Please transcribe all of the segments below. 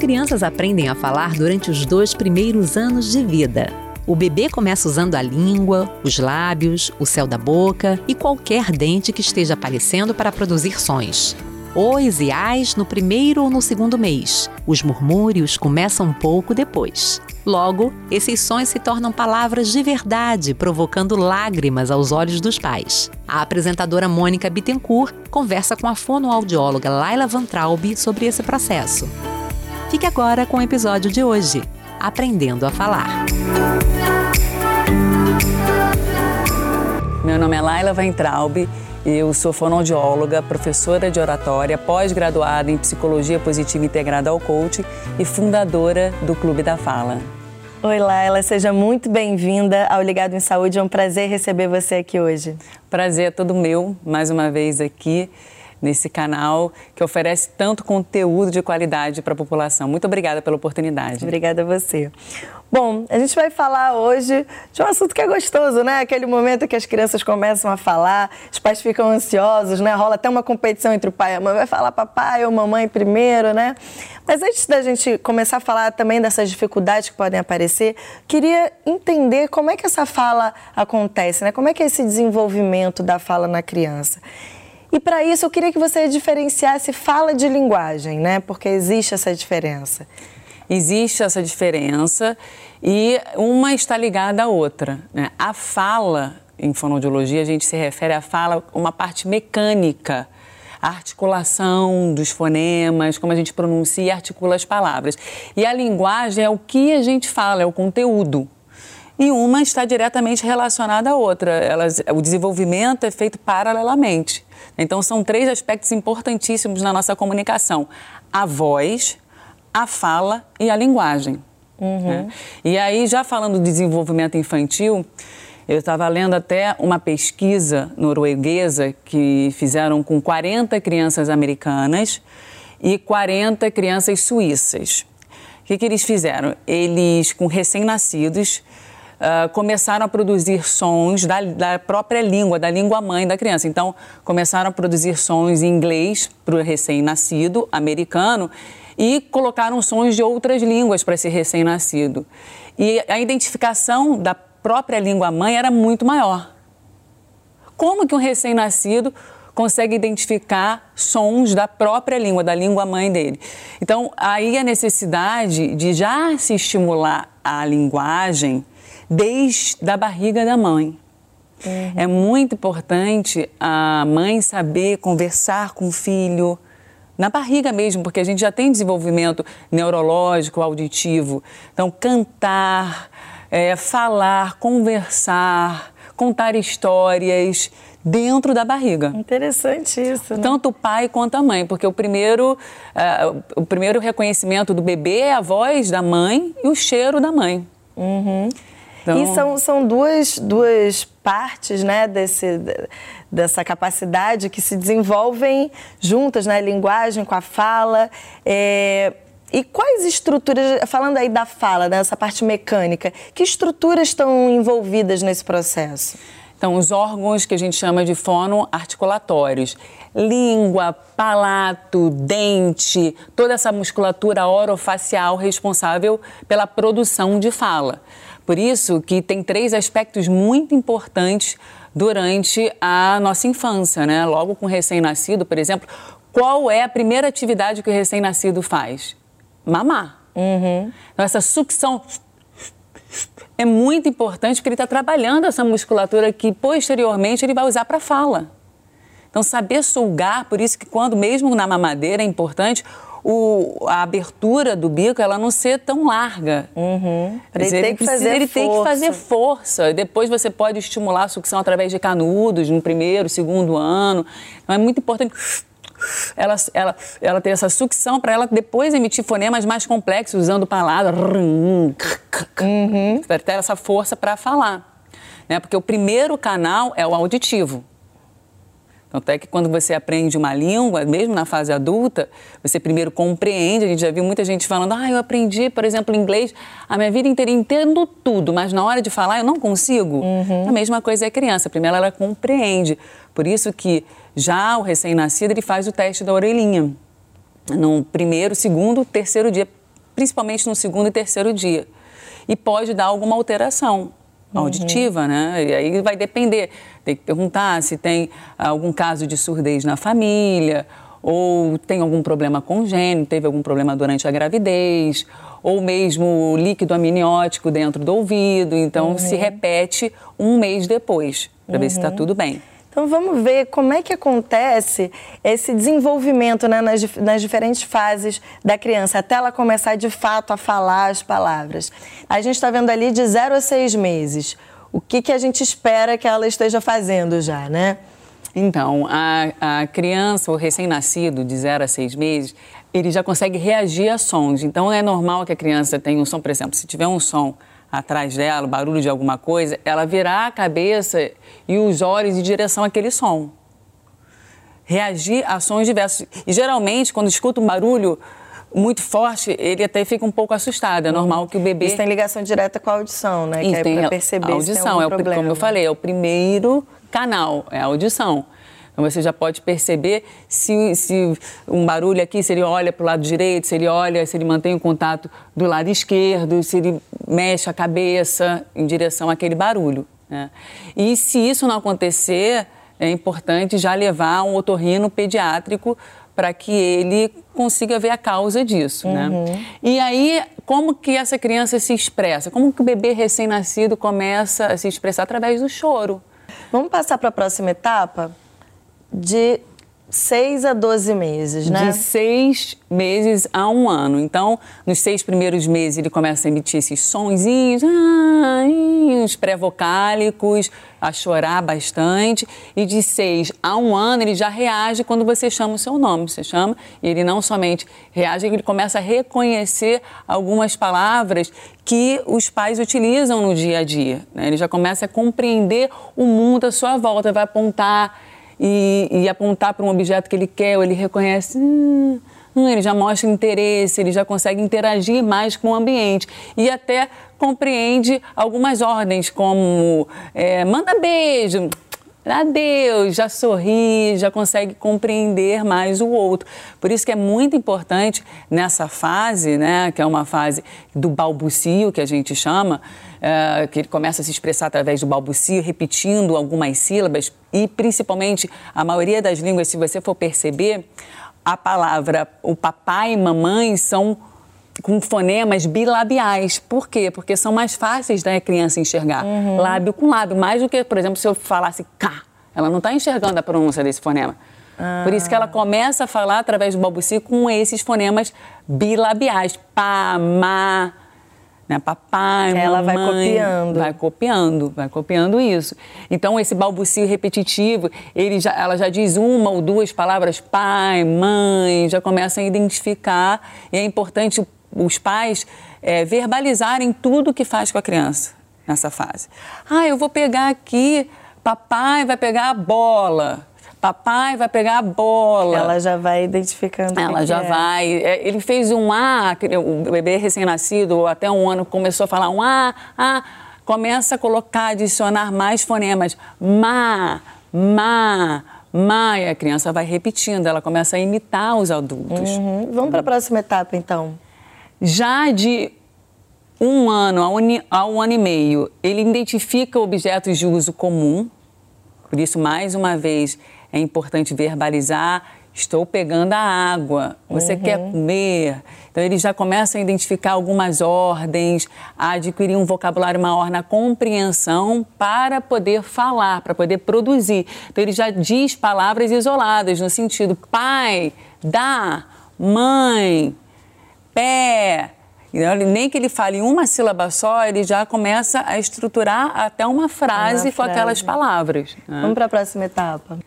crianças aprendem a falar durante os dois primeiros anos de vida. O bebê começa usando a língua, os lábios, o céu da boca e qualquer dente que esteja aparecendo para produzir sons. Ois e ais no primeiro ou no segundo mês. Os murmúrios começam um pouco depois. Logo, esses sons se tornam palavras de verdade, provocando lágrimas aos olhos dos pais. A apresentadora Mônica Bittencourt conversa com a fonoaudióloga Laila Van Traub sobre esse processo. Fique agora com o episódio de hoje, Aprendendo a Falar. Meu nome é Laila Weintraub, eu sou fonoaudióloga, professora de oratória, pós-graduada em Psicologia Positiva Integrada ao Coach e fundadora do Clube da Fala. Oi, Laila, seja muito bem-vinda ao Ligado em Saúde. É um prazer receber você aqui hoje. Prazer é todo meu, mais uma vez aqui nesse canal que oferece tanto conteúdo de qualidade para a população. Muito obrigada pela oportunidade. Obrigada a você. Bom, a gente vai falar hoje de um assunto que é gostoso, né? Aquele momento que as crianças começam a falar, os pais ficam ansiosos, né? Rola até uma competição entre o pai e a mãe. Vai falar papai ou mamãe primeiro, né? Mas antes da gente começar a falar também dessas dificuldades que podem aparecer, queria entender como é que essa fala acontece, né? Como é que é esse desenvolvimento da fala na criança. E para isso eu queria que você diferenciasse fala de linguagem, né? Porque existe essa diferença. Existe essa diferença e uma está ligada à outra. Né? A fala, em fonoaudiologia, a gente se refere à fala uma parte mecânica, a articulação dos fonemas, como a gente pronuncia e articula as palavras. E a linguagem é o que a gente fala, é o conteúdo e uma está diretamente relacionada à outra. Elas, o desenvolvimento é feito paralelamente. Então, são três aspectos importantíssimos na nossa comunicação: a voz, a fala e a linguagem. Uhum. Né? E aí, já falando do desenvolvimento infantil, eu estava lendo até uma pesquisa norueguesa que fizeram com 40 crianças americanas e 40 crianças suíças. O que, que eles fizeram? Eles, com recém-nascidos, uh, começaram a produzir sons da, da, própria língua, da língua mãe da criança. Então, começaram a produzir sons em inglês para o recém-nascido americano e colocaram sons de outras línguas para esse recém-nascido. E a identificação da própria língua mãe era muito maior. Como que um recém-nascido consegue identificar sons da própria língua, da língua mãe dele. Então, aí a necessidade de já se estimular a linguagem desde a barriga da mãe. Uhum. É muito importante a mãe saber conversar com o filho na barriga mesmo, porque a gente já tem desenvolvimento neurológico, auditivo. Então, cantar, é, falar, conversar, contar histórias dentro da barriga. Interessante isso. Né? Tanto o pai quanto a mãe, porque o primeiro, uh, o primeiro reconhecimento do bebê é a voz da mãe e o cheiro da mãe. Uhum. Então... E são, são duas, duas partes né, desse, dessa capacidade que se desenvolvem juntas, né? Linguagem com a fala. É... E quais estruturas, falando aí da fala, dessa parte mecânica, que estruturas estão envolvidas nesse processo? Então, os órgãos que a gente chama de fonoarticulatórios. Língua, palato, dente, toda essa musculatura orofacial responsável pela produção de fala. Por isso que tem três aspectos muito importantes durante a nossa infância, né? Logo com o recém-nascido, por exemplo, qual é a primeira atividade que o recém-nascido faz? Mamar. Uhum. Então, essa sucção é muito importante porque ele está trabalhando essa musculatura que posteriormente ele vai usar para fala. Então, saber sugar, por isso que quando, mesmo na mamadeira, é importante o, a abertura do bico ela não ser tão larga. Uhum. Ele, dizer, tem que precisa, fazer ele força. tem que fazer força. Depois você pode estimular a sucção através de canudos no primeiro, segundo ano. Então é muito importante ela, ela, ela ter essa sucção para ela depois emitir fonemas mais complexos, usando palavras. Uhum. Ter essa força para falar. Né? Porque o primeiro canal é o auditivo. Tanto é que quando você aprende uma língua, mesmo na fase adulta, você primeiro compreende. A gente já viu muita gente falando, ah, eu aprendi, por exemplo, inglês a minha vida inteira, entendo tudo, mas na hora de falar eu não consigo. Uhum. A mesma coisa é a criança. Primeiro ela compreende. Por isso que já o recém-nascido ele faz o teste da orelhinha. No primeiro, segundo, terceiro dia principalmente no segundo e terceiro dia. E pode dar alguma alteração auditiva, uhum. né? E aí vai depender. Tem que perguntar se tem algum caso de surdez na família, ou tem algum problema congênito, teve algum problema durante a gravidez, ou mesmo líquido amniótico dentro do ouvido. Então, uhum. se repete um mês depois, para uhum. ver se está uhum. tudo bem. Então vamos ver como é que acontece esse desenvolvimento né, nas, nas, diferentes fases da criança, até ela começar de fato a falar as palavras. A gente está vendo ali de 0 a 6 meses. O que, que a gente espera que ela esteja fazendo já, né? Então, a, a criança, o recém-nascido, de 0 a 6 meses, ele já consegue reagir a sons. Então, é normal que a criança tenha um som, por exemplo, se tiver um som atrás dela, barulho de alguma coisa, ela virar a cabeça e os olhos em direção àquele som. Reagir a sons diversos. E geralmente, quando escuta um barulho muito forte, ele até fica um pouco assustado. É normal que o bebê. Isso tem ligação direta com a audição, né? Isso, que é para perceber a audição, se é o, problema. como eu falei, é o primeiro canal, é a audição. Então você já pode perceber se, se um barulho aqui, se ele olha para o lado direito, se ele olha, se ele mantém o contato do lado esquerdo, se ele mexe a cabeça em direção àquele barulho. Né? E se isso não acontecer, é importante já levar um otorrino pediátrico para que ele consiga ver a causa disso, né? uhum. né? E aí, como que essa criança se expressa? Como que o bebê recém-nascido começa a se expressar através do choro? Vamos passar para a próxima etapa? de 6 a 12 meses, né? De seis meses a um ano. Então, nos seis primeiros meses, ele começa a emitir esses sonzinhos, ah, os pré-vocálicos, a chorar bastante. E de seis a um ano, ele já reage quando você chama o seu nome. Você chama, e ele não somente reage, ele começa a reconhecer algumas palavras que os pais utilizam no dia a dia. Né? Ele já começa a compreender o mundo à sua volta, vai apontar e, e apontar para um objeto que ele quer, ou ele reconhece, hum, hum, ele já mostra interesse, ele já consegue interagir mais com o ambiente e até compreende algumas ordens, como é, manda beijo, adeus, já sorri, já consegue compreender mais o outro. Por isso que é muito importante nessa fase, né, que é uma fase do balbucio, que a gente chama, é, que ele começa a se expressar através do balbucio, repetindo algumas sílabas, e principalmente a maioria das línguas, se você for perceber, a palavra o papai e mamãe são com fonemas bilabiais. Por quê? Porque são mais fáceis da criança enxergar. Uhum. Lábio com lábio. Mais do que, por exemplo, se eu falasse cá. Ela não está enxergando a pronúncia desse fonema. Ah. Por isso que ela começa a falar através do balbucio com esses fonemas bilabiais. Pá, má, né? Papai, Ela mamãe, vai copiando. Vai copiando, vai copiando isso. Então, esse balbucio repetitivo, ele já, ela já diz uma ou duas palavras, pai, mãe, já começa a identificar. E é importante os pais é, verbalizarem tudo o que faz com a criança nessa fase. Ah, eu vou pegar aqui, papai vai pegar a bola. Papai vai pegar a bola. Ela já vai identificando. Ela já é. vai. Ele fez um A, o bebê recém-nascido, até um ano, começou a falar um A, A. Começa a colocar, adicionar mais fonemas. Ma, ma, ma. E a criança vai repetindo, ela começa a imitar os adultos. Uhum. Vamos para a próxima etapa, então. Já de um ano a um, a um ano e meio, ele identifica objetos de uso comum. Por isso, mais uma vez, é importante verbalizar. Estou pegando a água. Você uhum. quer comer? Então ele já começa a identificar algumas ordens, a adquirir um vocabulário maior na compreensão para poder falar, para poder produzir. Então ele já diz palavras isoladas no sentido pai, dá, mãe, pé. Nem que ele fale uma sílaba só, ele já começa a estruturar até uma frase uma com frase. aquelas palavras. Né? Vamos para a próxima etapa.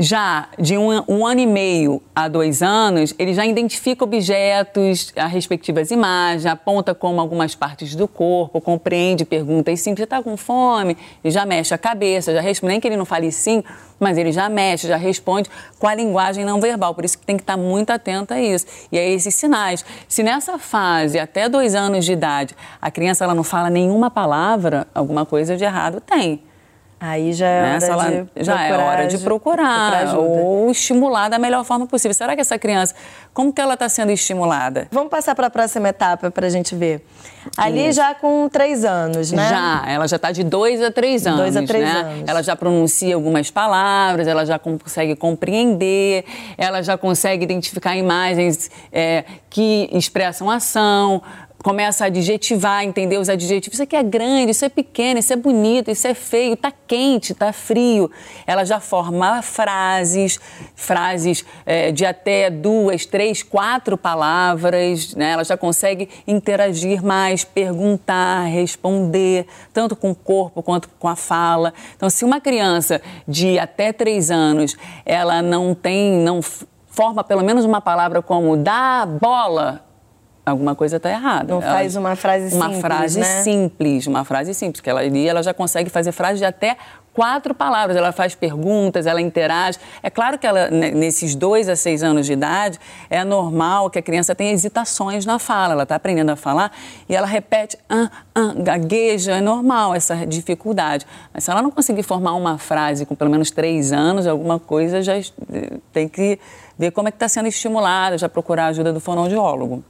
Já de um, um, ano e meio a dois anos, ele já identifica objetos, as respectivas imagens, aponta como algumas partes do corpo, compreende perguntas simples. Está com fome? Ele já mexe a cabeça, já responde. Nem que ele não fale sim, mas ele já mexe, já responde com a linguagem não verbal. Por isso que tem que estar muito atento a isso. E a esses sinais. Se nessa fase, até dois anos de idade, a criança ela não fala nenhuma palavra, alguma coisa de errado tem. Aí já é Nessa, hora ela, de já é hora de procurar, procurar ou estimular da melhor forma possível. Será que essa criança, como que ela está sendo estimulada? Vamos passar para a próxima etapa para a gente ver. Ali já com três anos, né? Já, ela já está de dois a três anos. Dois a três né? anos. Ela já pronuncia algumas palavras, ela já consegue compreender, ela já consegue identificar imagens é, que expressam ação, começa a adjetivar, entender os adjetivos. Isso aqui é grande, isso é pequeno, isso é bonito, isso é feio, tá quente, tá frio. Ela já forma frases, frases é, de até duas, três, quatro palavras. Né? Ela já consegue interagir mais, perguntar, responder, tanto com o corpo quanto com a fala. Então, se uma criança de até três anos, ela não tem, não forma pelo menos uma palavra como dá bola, alguma coisa está errada. Não ela, faz uma frase uma simples, frase né? simples, uma frase simples, que ela ali ela já consegue fazer frases de até quatro palavras. Ela faz perguntas, ela interage. É claro que ela nesses dois a seis anos de idade é normal que a criança tenha hesitações na fala. Ela está aprendendo a falar e ela repete, ah, ah, gagueja. É normal essa dificuldade. Mas se ela não conseguir formar uma frase com pelo menos três anos, alguma coisa já tem que ver como é que está sendo estimulada, já procurar a ajuda do fonoaudiólogo.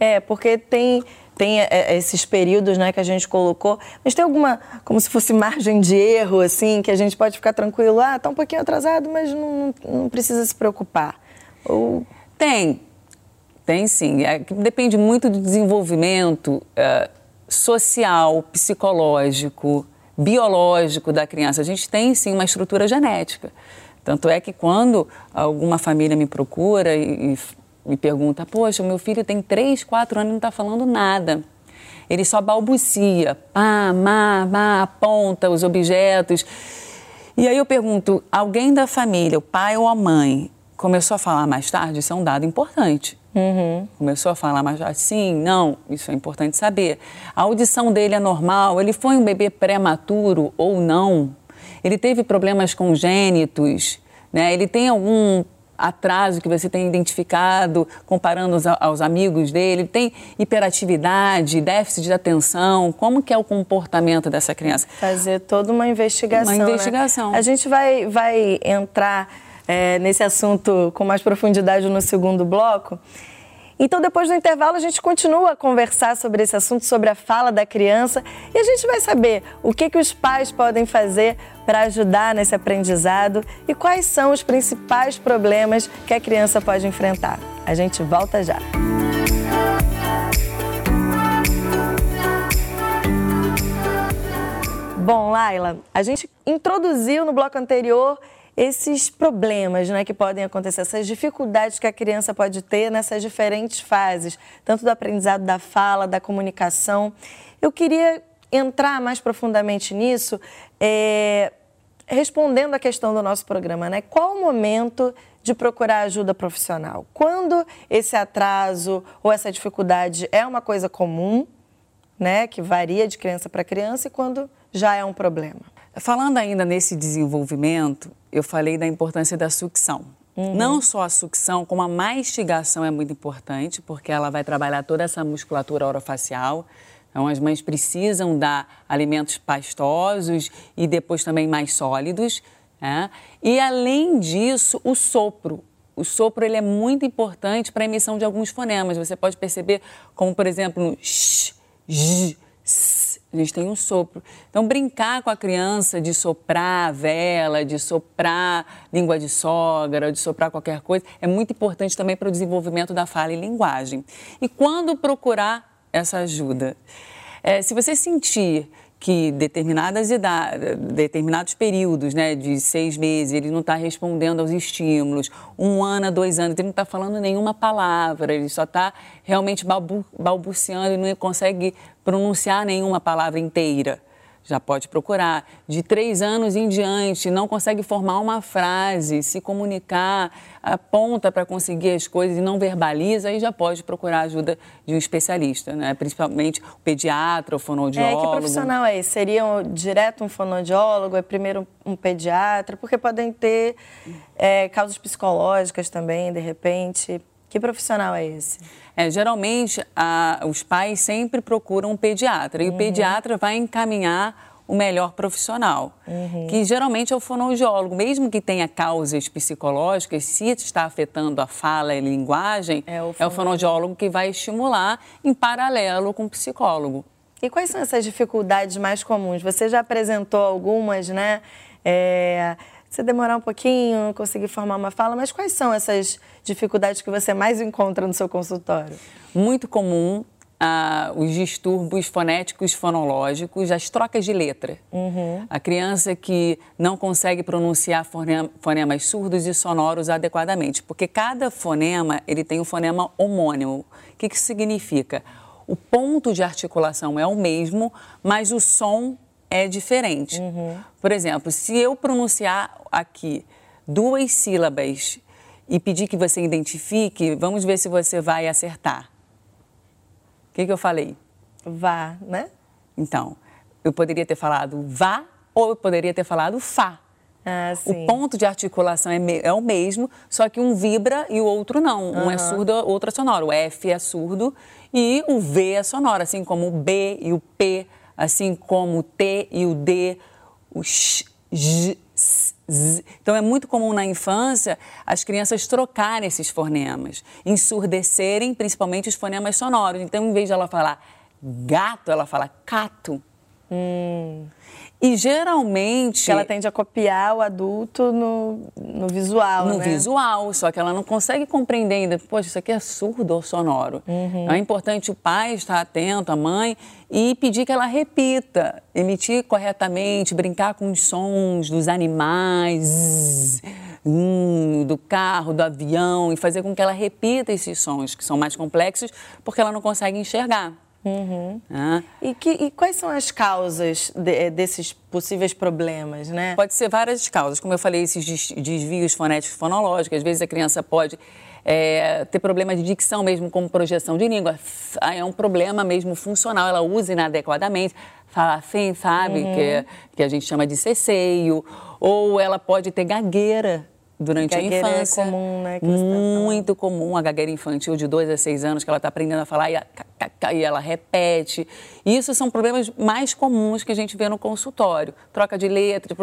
É, porque tem, tem é, é, esses períodos né, que a gente colocou, mas tem alguma, como se fosse margem de erro, assim, que a gente pode ficar tranquilo, ah, tá um pouquinho atrasado, mas não, não precisa se preocupar. Ou... Tem, tem sim. É, depende muito do desenvolvimento é, social, psicológico, biológico da criança. A gente tem sim uma estrutura genética. Tanto é que quando alguma família me procura e me pergunta: Poxa, o meu filho tem 3, 4 anos e não está falando nada. Ele só balbucia, pá, má, má, aponta os objetos. E aí eu pergunto: alguém da família, o pai ou a mãe, começou a falar mais tarde? Isso é um dado importante. Uhum. Começou a falar mais tarde? Sim, não, isso é importante saber. A audição dele é normal? Ele foi um bebê prematuro ou não? Ele teve problemas congênitos? Né? Ele tem algum atraso que você tem identificado comparando aos, aos, amigos dele? Tem hiperatividade, déficit de atenção? Como que é o comportamento dessa criança? Fazer toda uma investigação. Uma investigação. Né? A gente vai, vai entrar é, nesse assunto com mais profundidade no segundo bloco. Então, depois do intervalo, a gente continua a conversar sobre esse assunto, sobre a fala da criança, e a gente vai saber o que, que os pais podem fazer para ajudar nesse aprendizado e quais são os principais problemas que a criança pode enfrentar. A gente volta já. Bom, Laila, a gente introduziu no bloco anterior esses problemas né, que podem acontecer, essas dificuldades que a criança pode ter nessas diferentes fases, tanto do aprendizado da fala, da comunicação. Eu queria entrar mais profundamente nisso, é, respondendo a questão do nosso programa, né? Qual o momento de procurar ajuda profissional? Quando esse atraso ou essa dificuldade é uma coisa comum, né, que varia de criança para criança, e quando já é um problema? Falando ainda nesse desenvolvimento, eu falei da importância da sucção. Uhum. Não só a sucção, como a mastigação é muito importante, porque ela vai trabalhar toda essa musculatura orofacial. Então, as mães precisam dar alimentos pastosos e depois também mais sólidos. Né? E, além disso, o sopro. O sopro ele é muito importante para a emissão de alguns fonemas. Você pode perceber, como, por exemplo, no sh, j, a gente tem um sopro. Então, brincar com a criança de soprar vela, de soprar língua de sogra, de soprar qualquer coisa, é muito importante também para o desenvolvimento da fala e linguagem. E quando procurar essa ajuda? É, se você sentir que determinadas idades, determinados períodos, né, de seis meses, ele não está respondendo aos estímulos, um ano, dois anos, ele não está falando nenhuma palavra, ele só está realmente balbu balbuciando e não consegue pronunciar nenhuma palavra inteira já pode procurar. De três anos em diante, não consegue formar uma frase, se comunicar, aponta para conseguir as coisas e não verbaliza, aí já pode procurar ajuda de um especialista, né? principalmente o pediatra, o fonoaudiólogo. É, que profissional é esse? Seria um, direto um fonoaudiólogo, é primeiro um pediatra? Porque podem ter é, causas psicológicas também, de repente. Que profissional é esse? É, geralmente, a, os pais sempre procuram um pediatra e uhum. o pediatra vai encaminhar o melhor profissional, uhum. que geralmente é o fonoaudiólogo, mesmo que tenha causas psicológicas, se está afetando a fala e a linguagem, é o, é o fonoaudiólogo que vai estimular em paralelo com o psicólogo. E quais são essas dificuldades mais comuns? Você já apresentou algumas, né? É, você demorar um pouquinho, conseguir formar uma fala, mas quais são essas dificuldades que você mais encontra no seu consultório? Muito comum ah, os distúrbios fonéticos fonológicos, as trocas de letra. Uhum. A criança que não consegue pronunciar fonemas surdos e sonoros adequadamente, porque cada fonema ele tem um fonema homônimo. O que, que isso significa? O ponto de articulação é o mesmo, mas o som é diferente. Uhum. Por exemplo, se eu pronunciar aqui duas sílabas e pedir que você identifique, vamos ver se você vai acertar. O que, que eu falei? Vá, né? Então, eu poderia ter falado vá ou eu poderia ter falado fá. Ah, o ponto de articulação é, é, o mesmo, só que um vibra e o outro não. Uhum. Um é surdo, o outro é sonoro. O F é surdo e o V é sonoro, assim como o B e o P, assim como o T e o D, o X, J, Z. Então é muito comum na infância as crianças trocarem esses fonemas, ensurdecerem principalmente os fonemas sonoros. Então, em vez de ela falar gato, ela fala cato. Hum. E geralmente. Ela tende a copiar o adulto no, no visual. No né? visual, só que ela não consegue compreender ainda. Poxa, isso aqui é surdo ou sonoro. Uhum. É importante o pai estar atento, a mãe, e pedir que ela repita, emitir corretamente, brincar com os sons dos animais. Hum, do carro, do avião, e fazer com que ela repita esses sons, que são mais complexos, porque ela não consegue enxergar. Uhum. Ah. E, que, e, quais são as causas de, desses possíveis problemas, né? Pode ser várias causas. Como eu falei, esses desvios fonéticos fonológicos. Às vezes a criança pode é, ter problema de dicção mesmo, como projeção de língua. É um problema mesmo funcional. Ela usa inadequadamente. Fala assim, sabe? Uhum. Que, que a gente chama de ceceio. Ou ela pode ter gagueira durante a é infância. É comum, né? Muito comum, a gagueira infantil de 2 a 6 anos, que ela está aprendendo a falar e, a, e, ela repete. Isso são problemas mais comuns que a gente vê no consultório. Troca de letra,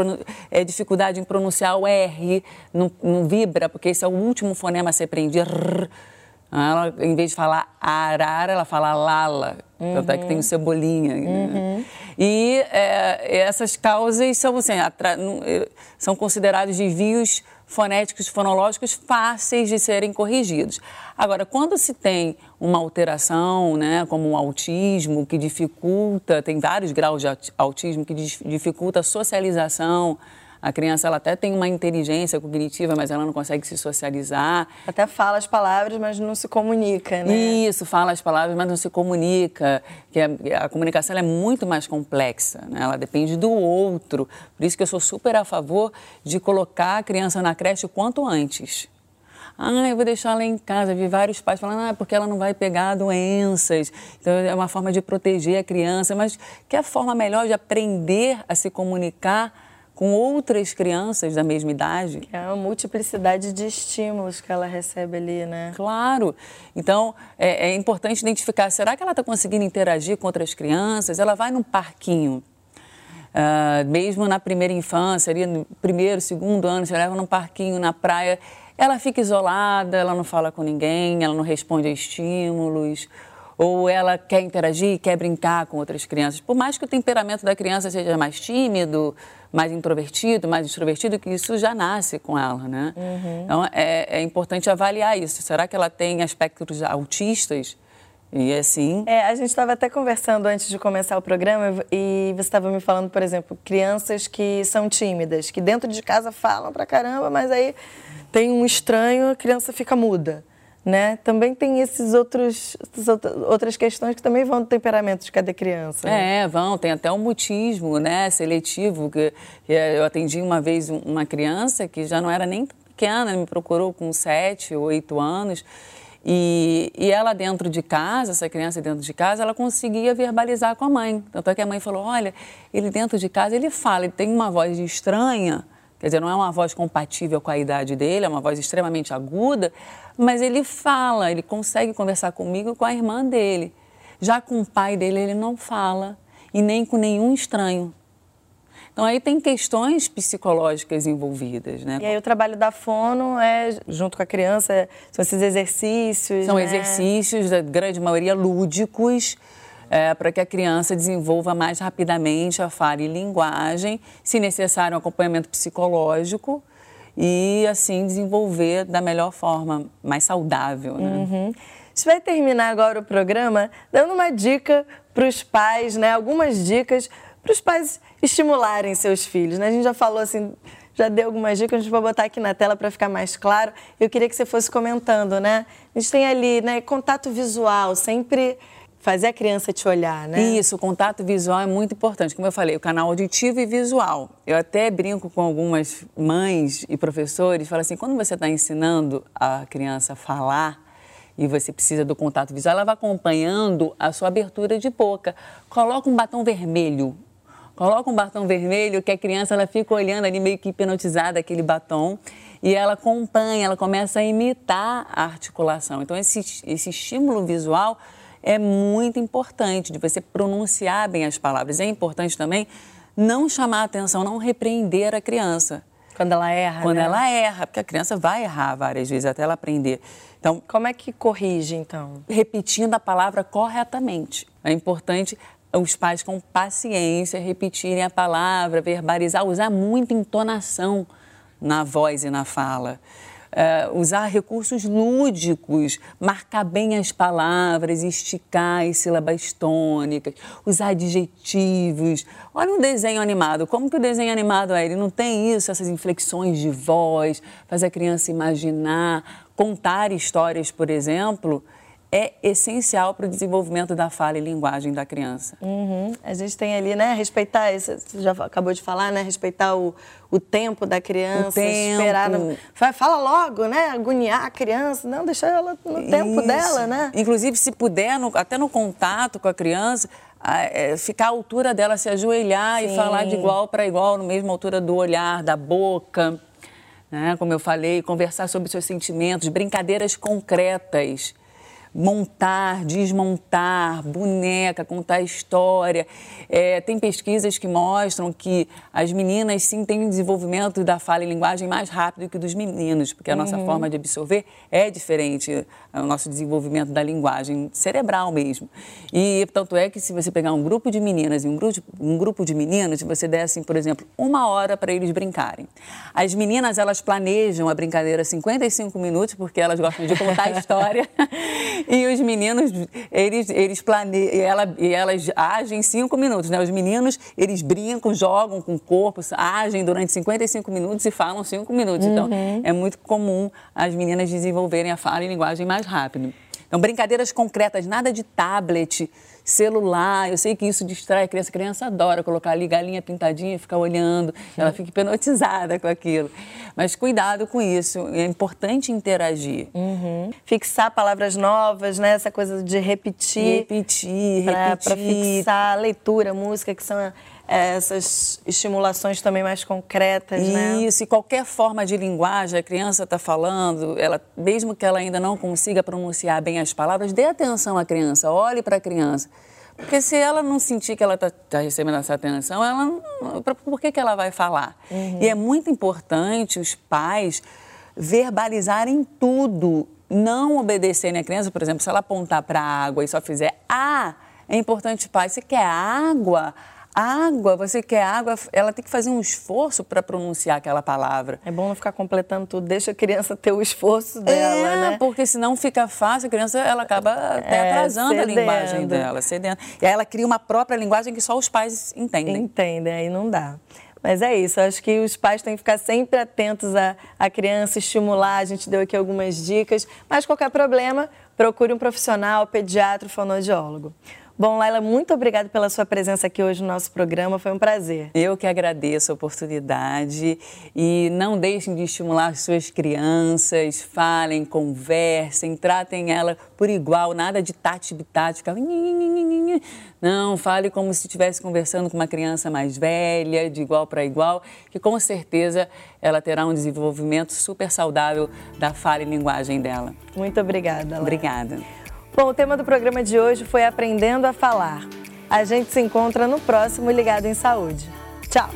é, dificuldade em pronunciar o R, não, não, vibra, porque esse é o último fonema a ser aprendido. Ela, em vez de falar arara, ela fala lala. Uhum. Tanto é que tem o cebolinha. Né? Uhum. E é, essas causas são, assim, são considerados desvios fonéticos, fonológicos fáceis de serem corrigidos. Agora, quando se tem uma alteração, né, como um autismo, que dificulta, tem vários graus de autismo que dificulta a socialização, a criança ela até tem uma inteligência cognitiva, mas ela não consegue se socializar. Até fala as palavras, mas não se comunica, né? Isso, fala as palavras, mas não se comunica. Que a, a comunicação é muito mais complexa, né? ela depende do outro. Por isso que eu sou super a favor de colocar a criança na creche o quanto antes. Ah, eu vou deixar ela em casa. Vi vários pais falando, ah, porque ela não vai pegar doenças. Então, é uma forma de proteger a criança. Mas que é a forma melhor de aprender a se comunicar com outras crianças da mesma idade. É uma multiplicidade de estímulos que ela recebe ali, né? Claro. Então, é, é importante identificar, será que ela está conseguindo interagir com outras crianças? Ela vai num parquinho, uh, mesmo na primeira infância, ali no primeiro, segundo ano, você leva num parquinho na praia, ela fica isolada, ela não fala com ninguém, ela não responde a estímulos, ou ela quer interagir, quer brincar com outras crianças. Por mais que o temperamento da criança seja mais tímido, mais introvertido, mais extrovertido, que isso já nasce com ela, né? Uhum. Então, é, é, importante avaliar isso. Será que ela tem aspectos autistas? E assim... É, a gente estava até conversando antes de começar o programa e você estava me falando, por exemplo, crianças que são tímidas, que dentro de casa falam pra caramba, mas aí tem um estranho, a criança fica muda né? Também tem esses outros outras questões que também vão do temperamento de cada criança. Né? É, vão. Tem até o mutismo, né? Seletivo que, que eu atendi uma vez uma criança que já não era nem pequena, me procurou com sete, oito anos. E, e, ela dentro de casa, essa criança dentro de casa, ela conseguia verbalizar com a mãe. Tanto é que a mãe falou: olha, ele dentro de casa, ele fala, ele tem uma voz estranha, Quer dizer, não é uma voz compatível com a idade dele, é uma voz extremamente aguda, mas ele fala, ele consegue conversar comigo e com a irmã dele. Já com o pai dele, ele não fala, e nem com nenhum estranho. Então aí tem questões psicológicas envolvidas, né? E aí o trabalho da fono é, junto com a criança, são esses exercícios, São né? exercícios, da grande maioria lúdicos, é, para que a criança desenvolva mais rapidamente a fala e linguagem, se necessário um acompanhamento psicológico e assim desenvolver da melhor forma, mais saudável. Né? Uhum. A gente vai terminar agora o programa dando uma dica para os pais, né? Algumas dicas para os pais estimularem seus filhos. Né? A gente já falou assim, já deu algumas dicas, a gente vai botar aqui na tela para ficar mais claro. Eu queria que você fosse comentando, né? A gente tem ali, né, contato visual, sempre fazer a criança te olhar, né? Isso, o contato visual é muito importante. Como eu falei, o canal auditivo e visual. Eu até brinco com algumas mães e professores, falo assim, quando você está ensinando a criança a falar, e você precisa do contato visual, ela vai acompanhando a sua abertura de boca. Coloca um batom vermelho. Coloca um batom vermelho que a criança ela fica olhando ali meio que hipnotizada aquele batom e ela acompanha, ela começa a imitar a articulação. Então esse, esse estímulo visual é muito importante de você pronunciar bem as palavras. É importante também não chamar a atenção, não repreender a criança. Quando ela erra, Quando né? ela erra, porque a criança vai errar várias vezes até ela aprender. Então, Como é que corrige, então? repetindo a palavra corretamente. É importante os pais com paciência repetirem a palavra, verbalizar, usar muita entonação na voz e na fala. É, usar recursos lúdicos, marcar bem as palavras, esticar as sílabas tônicas, usar adjetivos. Olha um desenho animado, como que o desenho animado é? Ele não tem isso, essas inflexões de voz, faz a criança imaginar, contar histórias, por exemplo, é essencial para o desenvolvimento da fala e linguagem da criança. Uhum. A gente tem ali, né, respeitar, você já acabou de falar, né, respeitar o, o tempo da criança, tempo. esperar, vai, fala logo, né, agoniar a criança, não, deixar ela no tempo Isso. dela, né? Inclusive, se puder, no- até no contato com a criança, a- é, ficar à altura dela, se ajoelhar e Sim. falar de igual para igual, na mesma altura do olhar, da boca. né? Como eu falei, conversar sobre seus sentimentos, brincadeiras concretas. Montar, desmontar, boneca, contar história. É, tem pesquisas que mostram que as meninas sim têm um desenvolvimento da fala e linguagem mais rápido que o dos meninos, porque a nossa forma de absorver é diferente, o nosso desenvolvimento da linguagem cerebral mesmo. E tanto é que se você pegar um grupo de meninas e um grupo, um grupo de meninos, e você der assim, por exemplo, uma hora para eles brincarem. As meninas, elas planejam a brincadeira 55 minutos, porque elas gostam de contar a história. E os meninos, eles, eles planeiam, e, ela, e elas agem cinco minutos, né? Os meninos, eles brincam, jogam com o corpo, agem durante 55 minutos e falam cinco minutos. Então, é muito comum as meninas desenvolverem a fala e linguagem mais rápido. Então, brincadeiras concretas, nada de tablet, celular. Eu sei que isso distrai a criança. A criança adora colocar ali galinha pintadinha e ficar olhando. Ela fica hipnotizada com aquilo. Mas cuidado com isso. É importante interagir. Uhum. Fixar palavras novas, né, essa coisa de repetir. Repetir, Para repetir. fixar a leitura, música, que são essas estimulações também mais concretas, né? Isso, e qualquer forma de linguagem a criança está falando, ela, mesmo que ela ainda não consiga pronunciar bem as palavras, dê atenção à criança, olhe para a criança. Porque se ela não sentir que ela está recebendo essa atenção, ela não, por que, que ela vai falar? E é muito importante os pais verbalizarem tudo, não obedecerem a criança, por exemplo, se ela apontar para a água e só fizer ah, é importante, pai, você quer água? Água, você quer água, ela tem que fazer um esforço para pronunciar aquela palavra. É bom não ficar completando tudo, deixa a criança ter o esforço dela, é, né? porque senão fica fácil, a criança ela acaba até É, atrasando a cedendo. linguagem dela, cedendo. E aí ela cria uma própria linguagem que só os pais entendem. Entendem, aí não dá. Mas é isso, acho que os pais têm que ficar sempre atentos à, à criança, estimular. A gente deu aqui algumas dicas. Mas qualquer problema, procure um profissional, pediatra, fonoaudiólogo. Bom, Laila, muito obrigada pela sua presença aqui hoje no nosso programa. Foi um prazer. Eu que agradeço a oportunidade e não deixem de estimular as suas crianças, falem, conversem, tratem ela por igual, nada de tati-bitati, ficar... Não, fale como se estivesse conversando com uma criança mais velha, de igual para igual, que com certeza ela terá um desenvolvimento super saudável da fala e linguagem dela. Muito obrigada, Laila. Obrigada. Bom, o tema do programa de hoje foi Aprendendo a Falar. A gente se encontra no próximo Ligado em Saúde. Tchau!